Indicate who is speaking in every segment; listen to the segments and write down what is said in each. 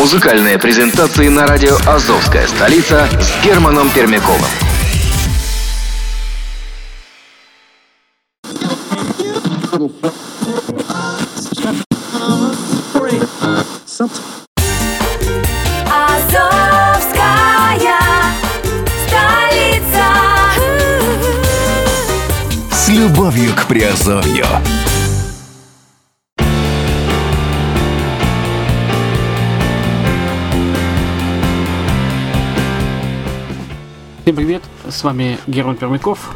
Speaker 1: Музыкальные презентации на радио «Азовская столица» с Германом Пермяковым.
Speaker 2: Азовская столица.
Speaker 3: С любовью к Приазовью.
Speaker 4: Всем привет, с вами Герман Пермяков.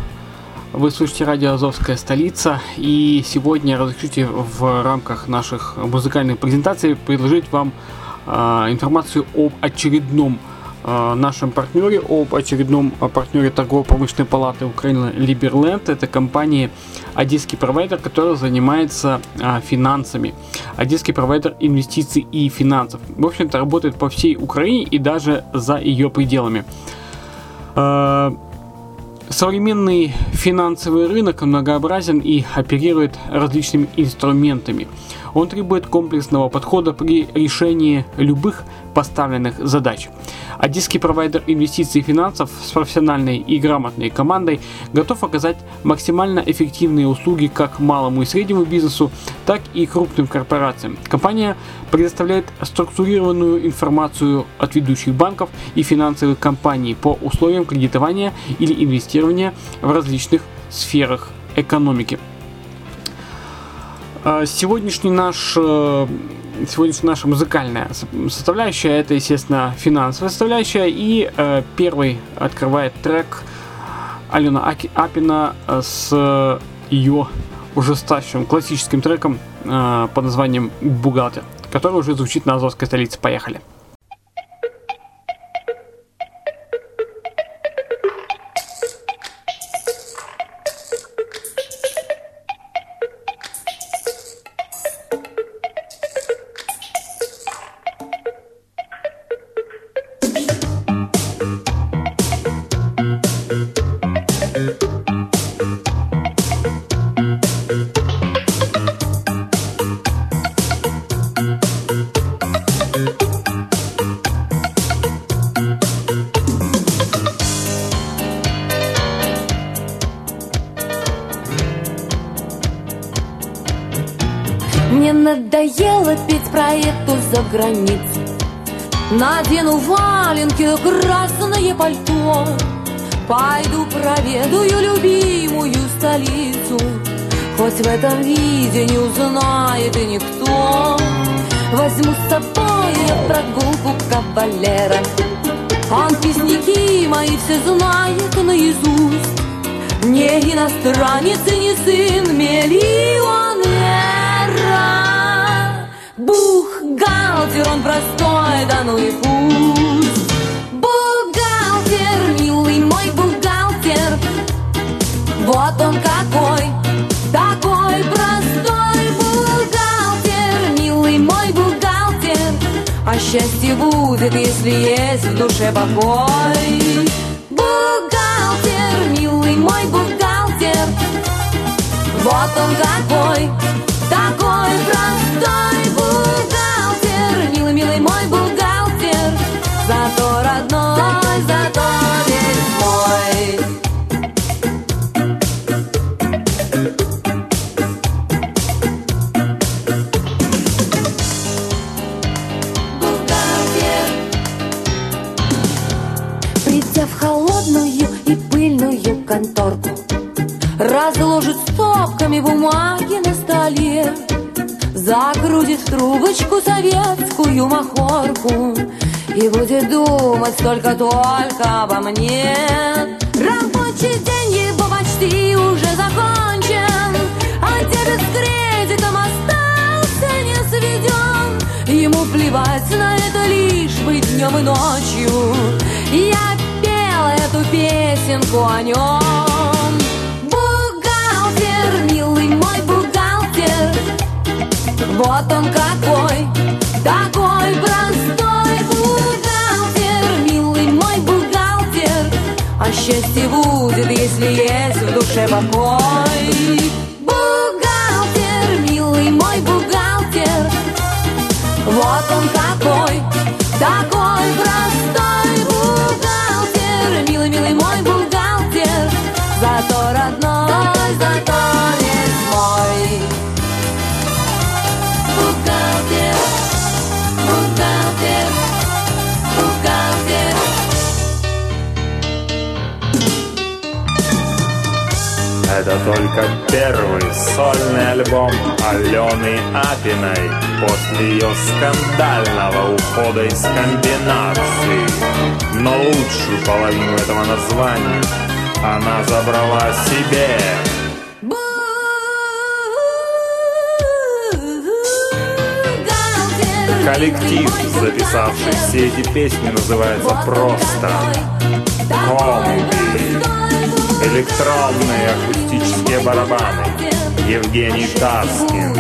Speaker 4: Вы слушаете радио «Азовская столица» и сегодня разрешите в рамках наших музыкальных презентаций предложить вам э, информацию об очередном э, нашем партнере, об очередном партнере торгово-промышленной палаты Украины Либерленд. Это компания Одесский провайдер, которая занимается э, финансами. Одесский провайдер инвестиций и финансов. В общем-то, работает по всей Украине и даже за ее пределами. Э, Современный финансовый рынок многообразен и оперирует различными инструментами. Он требует комплексного подхода при решении любых поставленных задач. Одесский провайдер инвестиций и финансов с профессиональной и грамотной командой готов оказать максимально эффективные услуги как малому и среднему бизнесу, так и крупным корпорациям. Компания предоставляет структурированную информацию от ведущих банков и финансовых компаний по условиям кредитования или инвестирования в различных сферах экономики. А, Сегодняшний наш, э, сегодняшняя наша музыкальная со- составляющая, это, естественно, финансовая составляющая. И э, первый открывает трек Алена Аки- Апина с ее ужесточным классическим треком э, под названием «Бухгалтер», который уже звучит на Азовской столице. Поехали.
Speaker 2: За границу Надену валенки, красное пальто. Пойду проведаю любимую столицу. Хоть в этом виде не узнает и никто. Возьму с собой на прогулку кавалера Он песняки мои все знает наизусть. Не иностранец и не сын миллионера Бухгалтер, он простой, да ну и пусть. Бухгалтер, милый мой бухгалтер. Вот он какой, такой простой бухгалтер Милый мой бухгалтер. А счастье будет, если есть в душе покой. Бухгалтер, милый мой бухгалтер. Вот он какой, такой простой махорку И будет думать только-только обо мне. Рабочий день его почти уже закончен А дебет с кредитом остался не сведен. Ему плевать на это лишь бы днем и ночью. Я пела эту песенку о нем. Бухгалтер, милый мой бухгалтер Вот он какой, такой простой бухгалтер Милый мой бухгалтер. А счастье будет, если есть в душе покой
Speaker 5: Это только первый сольный альбом Алены Апиной После ее скандального ухода из комбинации. Но лучшую половину этого названия Она забрала себе. Коллектив, записавший все эти песни, называется просто «Комби». Электронные акустические барабаны. Евгений Таскин.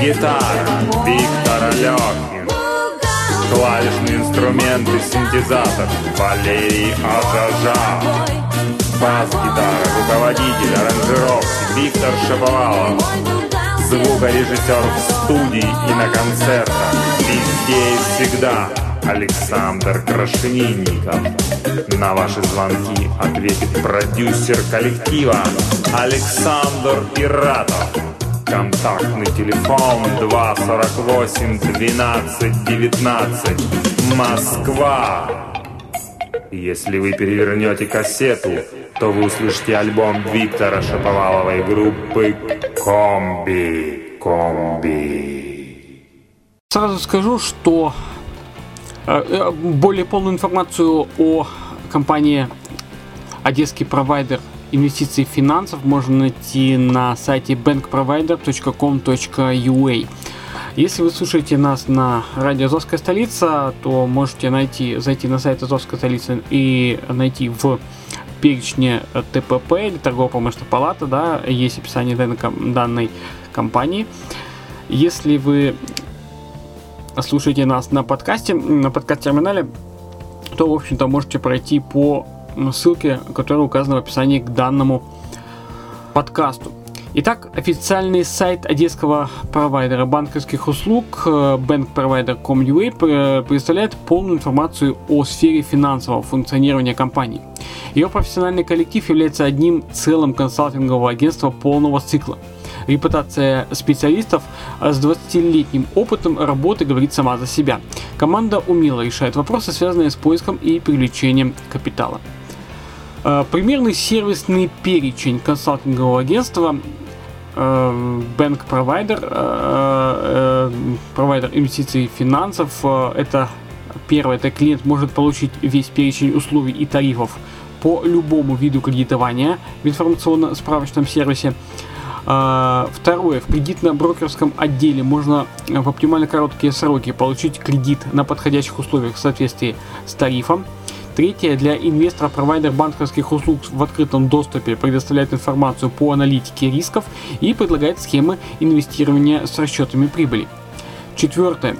Speaker 5: Гитара. Виктор Алехин Клавишные инструменты, синтезатор. Валерий Ажажа Бас-гитара, руководитель, аранжировки Виктор Шаповалов. Звукорежиссер в студии и на концертах. Везде и всегда Александр Крашенинников На ваши звонки ответит продюсер коллектива Александр Пиратов Контактный телефон 248 12 19 Москва Если вы перевернете кассету, то вы услышите альбом Виктора Шаповаловой группы Комби. Комби.
Speaker 4: Сразу скажу, что более полную информацию о компании Одесский провайдер инвестиций и финансов можно найти на сайте bankprovider.com.ua. Если вы слушаете нас на радио Азовская столица, то можете найти, зайти на сайт Азовской столицы и найти в перечне ТПП или торгово-промышленная палата, да, есть описание данной, данной компании. Если вы слушаете нас на подкасте, на подкаст-терминале, то, в общем-то, можете пройти по ссылке, которая указана в описании к данному подкасту. Итак, официальный сайт одесского провайдера банковских услуг э, bankprovider.com.ua пр- представляет полную информацию о сфере финансового функционирования компании. Ее профессиональный коллектив является одним целым консалтингового агентства полного цикла. Репутация специалистов э, с 20-летним опытом работы говорит сама за себя. Команда умело решает вопросы, связанные с поиском и привлечением капитала. Э, Примерный сервисный перечень консалтингового агентства э, Bank Provider, э, э, провайдер инвестиций и финансов. Это первое, это клиент может получить весь перечень условий и тарифов по любому виду кредитования в информационно-справочном сервисе. А, Второе. В кредитно-брокерском отделе можно э, в оптимально короткие сроки получить кредит на подходящих условиях в соответствии с тарифом. Третье. Для инвестора провайдер банковских услуг в открытом доступе предоставляет информацию по аналитике рисков и предлагает схемы инвестирования с расчетами прибыли. Четвертое.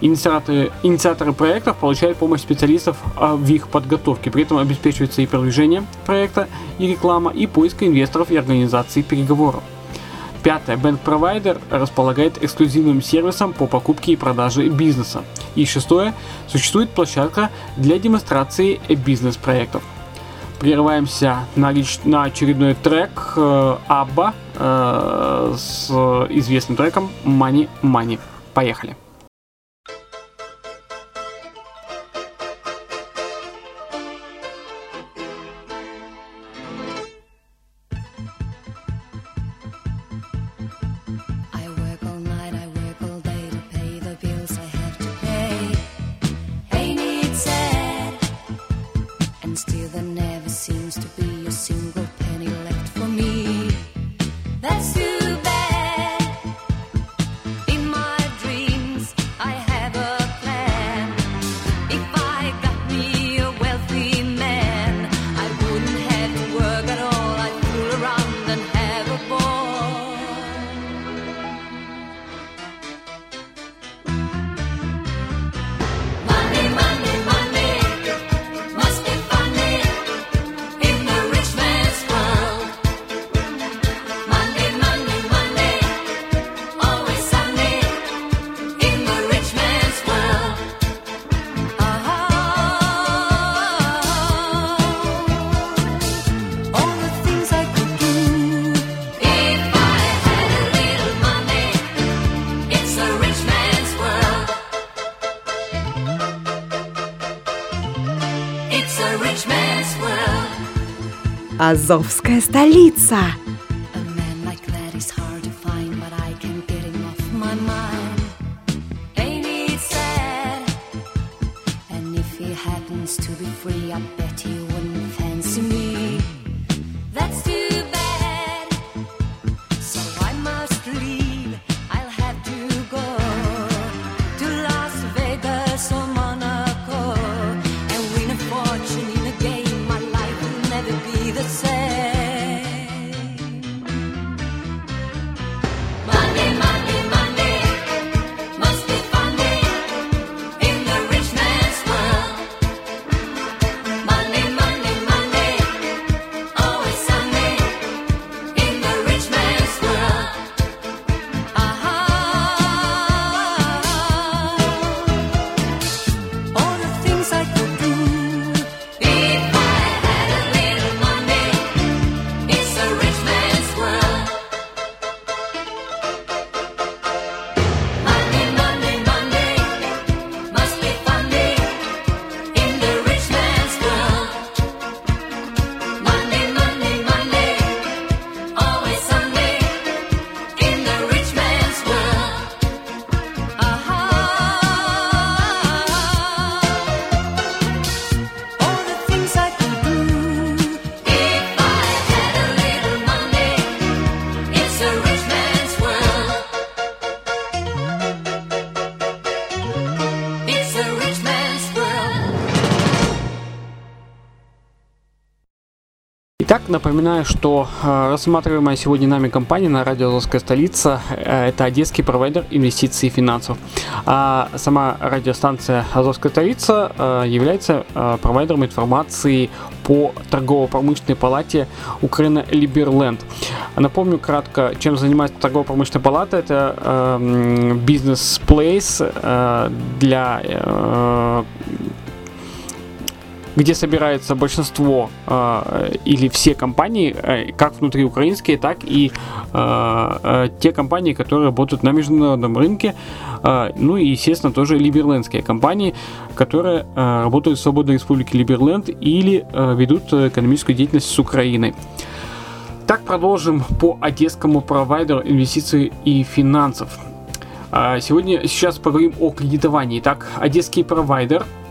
Speaker 4: Инициаторы, инициаторы проектов получают помощь специалистов а, в их подготовке. При этом обеспечивается и продвижение проекта, и реклама, и поиск инвесторов и организации переговоров. Пятое. Provider располагает эксклюзивным сервисом по покупке и продаже бизнеса. И шестое. Существует площадка для демонстрации бизнес-проектов. Прерываемся на, лич- на очередной трек э, Абба э, с известным треком Money Money. Поехали.
Speaker 2: Азовская столица.
Speaker 4: Напоминаю, что э, рассматриваемая сегодня нами компания на радио «Азовская столица» э, это одесский провайдер инвестиций и финансов. А сама радиостанция «Азовская столица» э, является провайдером информации по торгово-промышленной палате Украина Либерленд. Напомню кратко, чем занимается торгово-промышленная палата. Это бизнес-плейс для где собирается большинство э, или все компании, э, как внутри украинские, так и э, э, те компании, которые работают на международном рынке, э, ну и, естественно, тоже либерлендские компании, которые э, работают в Свободной Республике Либерленд или э, ведут экономическую деятельность с Украиной. Так продолжим по одесскому провайдеру инвестиций и финансов. А, Сегодня сейчас поговорим о кредитовании. Итак, одесский провайдер а, а,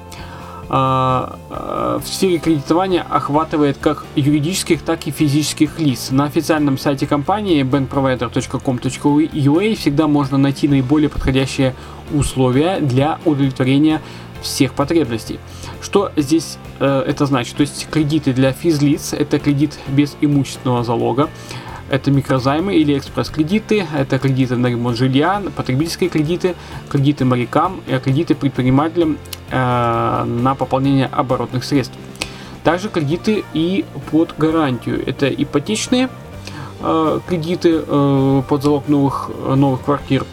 Speaker 4: в сфере кредитования охватывает как юридических, так и физических лиц. На официальном сайте компании bankprovider.com.ua всегда можно найти наиболее подходящие условия для удовлетворения всех потребностей. Что здесь э, это значит? То есть кредиты для физлиц, это кредит без имущественного залога, это микрозаймы или экспресс-кредиты, это кредиты на ремонт жилья, потребительские кредиты, кредиты морякам, э, кредиты предпринимателям на пополнение оборотных средств. Также кредиты и под гарантию. Это ипотечные э, кредиты э, под залог новых, новых квартир.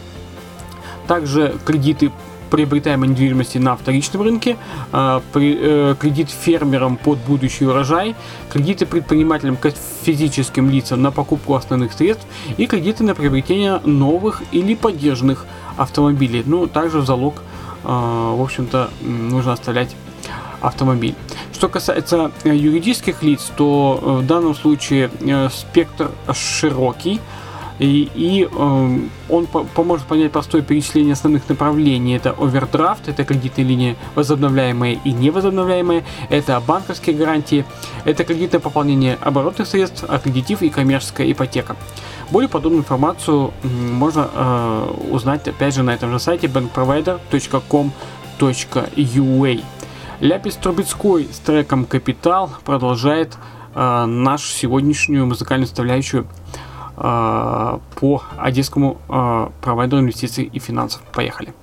Speaker 4: Также кредиты приобретаемой недвижимости на вторичном рынке, э, э, кредит фермерам под будущий урожай, кредиты предпринимателям как физическим лицам на покупку основных средств и кредиты на приобретение новых или поддержанных автомобилей. Ну, также в залог, э, в общем-то, нужно оставлять автомобиль. Что касается э, юридических лиц, то э, в данном случае э, спектр широкий. И, и эм, он по- поможет понять простое перечисление основных направлений. Это овердрафт, это кредитные линии возобновляемые и невозобновляемые, это банковские гарантии, это кредитное пополнение оборотных средств, аккредитив и коммерческая ипотека. Более подробную информацию можно э, узнать опять же на этом же сайте bankprovider.com.ua. Ляпис Трубецкой с треком «Капитал» продолжает э, нашу сегодняшнюю музыкальную составляющую э, по одесскому э, провайдеру инвестиций и финансов. Поехали.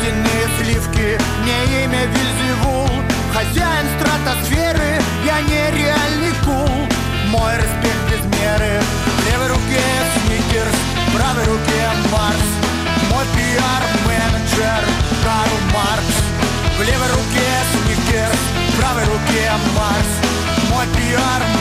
Speaker 6: ледяные сливки Мне имя Вильзевул Хозяин стратосферы Я нереальный кул. Мой респект без меры В левой руке Сникерс В правой руке Марс Мой пиар-менеджер Карл Маркс. В левой руке Сникерс В правой руке Марс Мой пиар-менеджер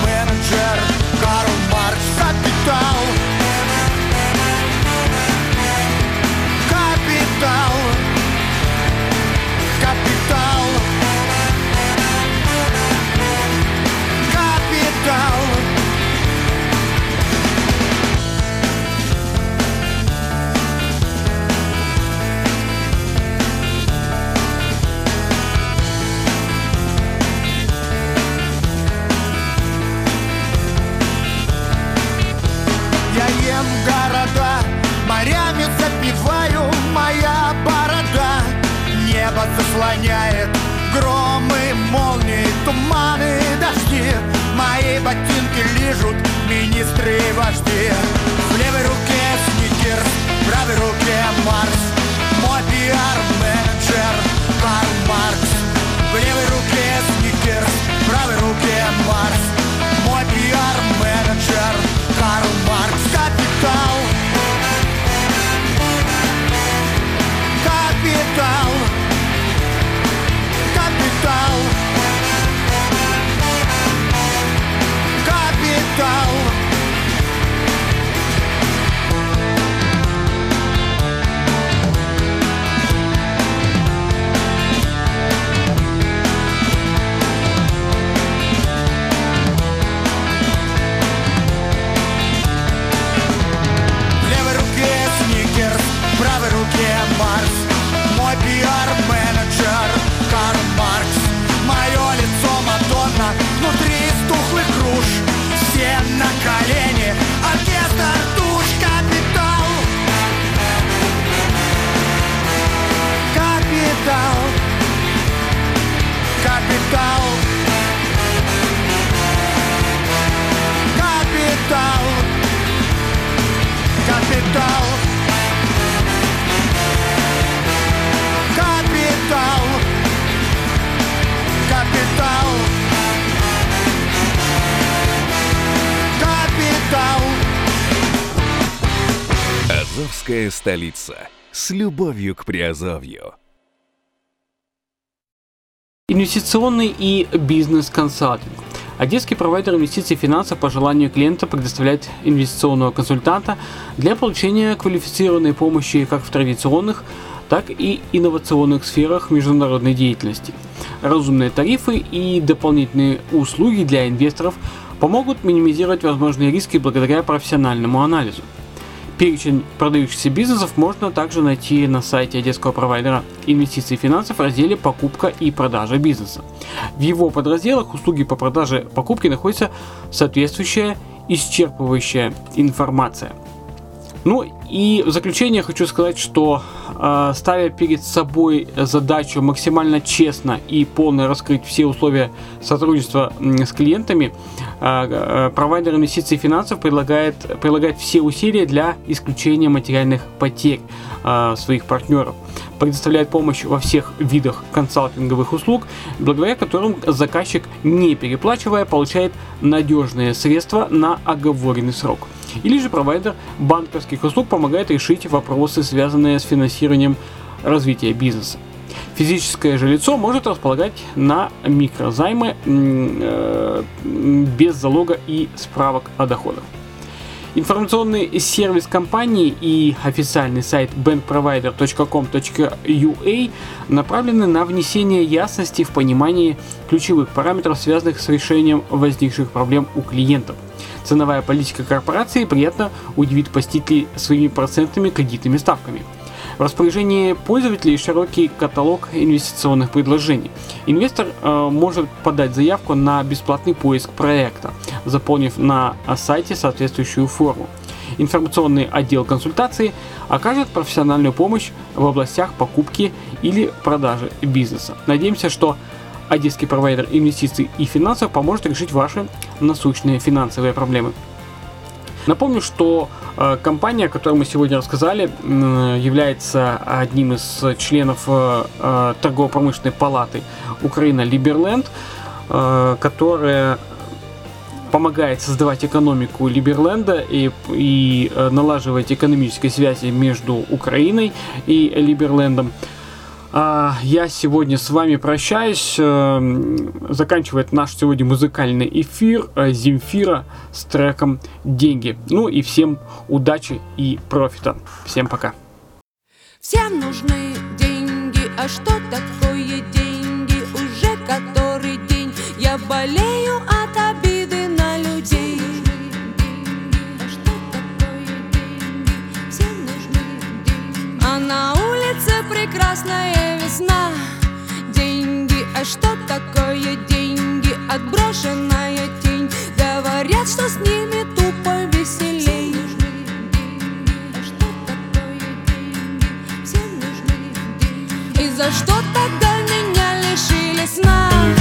Speaker 6: туманы, дожди. Мои ботинки лижут министры и вожди. В левой руке сникерс, в правой руке Марс. Мой пиар-менеджер Карл Маркс
Speaker 3: Азовская столица. С любовью к Приазовью.
Speaker 4: Инвестиционный и бизнес-консалтинг. Одесский провайдер инвестиций и финансов по желанию клиента предоставляет инвестиционного консультанта для получения квалифицированной помощи как в традиционных, так и инновационных сферах международной деятельности. Разумные тарифы и дополнительные услуги для инвесторов помогут минимизировать возможные риски благодаря профессиональному анализу. Перечень продающихся бизнесов можно также найти на сайте одесского провайдера инвестиций и финансов в разделе «Покупка и продажа бизнеса». В его подразделах услуги по продаже покупки находится соответствующая исчерпывающая информация. Ну и в заключение хочу сказать, что э, ставя перед собой задачу максимально честно и полно раскрыть все условия сотрудничества с клиентами, э, э, провайдер инвестиций и финансов предлагает, прилагает все усилия для исключения материальных потерь э, своих партнеров. Предоставляет помощь во всех видах консалтинговых услуг, благодаря которым заказчик, не переплачивая, получает надежные средства на оговоренный срок. Или же провайдер банковских услуг помогает решить вопросы, связанные с финансированием развития бизнеса. Физическое же лицо может располагать на микрозаймы э, без залога и справок о доходах. Информационный сервис компании и официальный сайт bankprovider.com.ua направлены на внесение ясности в понимании ключевых параметров, связанных с решением возникших проблем у клиентов. Ценовая политика корпорации приятно удивит посетителей своими процентными кредитными ставками. В распоряжении пользователей широкий каталог инвестиционных предложений. Инвестор э, может подать заявку на бесплатный поиск проекта, заполнив на сайте соответствующую форму. Информационный отдел консультации окажет профессиональную помощь в областях покупки или продажи бизнеса. Надеемся, что Одесский провайдер инвестиций и финансов поможет решить ваши насущные финансовые проблемы. Напомню, что э, компания, о которой мы сегодня рассказали, является одним из членов э, э, торгово-промышленной палаты Украина Либерленд, которая помогает создавать экономику Либерленда и, и э, налаживать экономические связи между Украиной и Либерлендом. А, я сегодня с вами прощаюсь. Э, заканчивает наш сегодня музыкальный эфир э, Земфира с треком «Деньги». Ну и всем удачи и профита. Всем пока.
Speaker 2: Всем нужны деньги, а что такое деньги? Уже который день я болею прекрасная весна Деньги, а что такое деньги? Отброшенная тень Говорят, что с ними тупо веселей нужны деньги, а что такое деньги? Всем нужны деньги. И за что тогда меня лишили сна?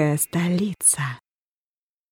Speaker 7: Русская столица.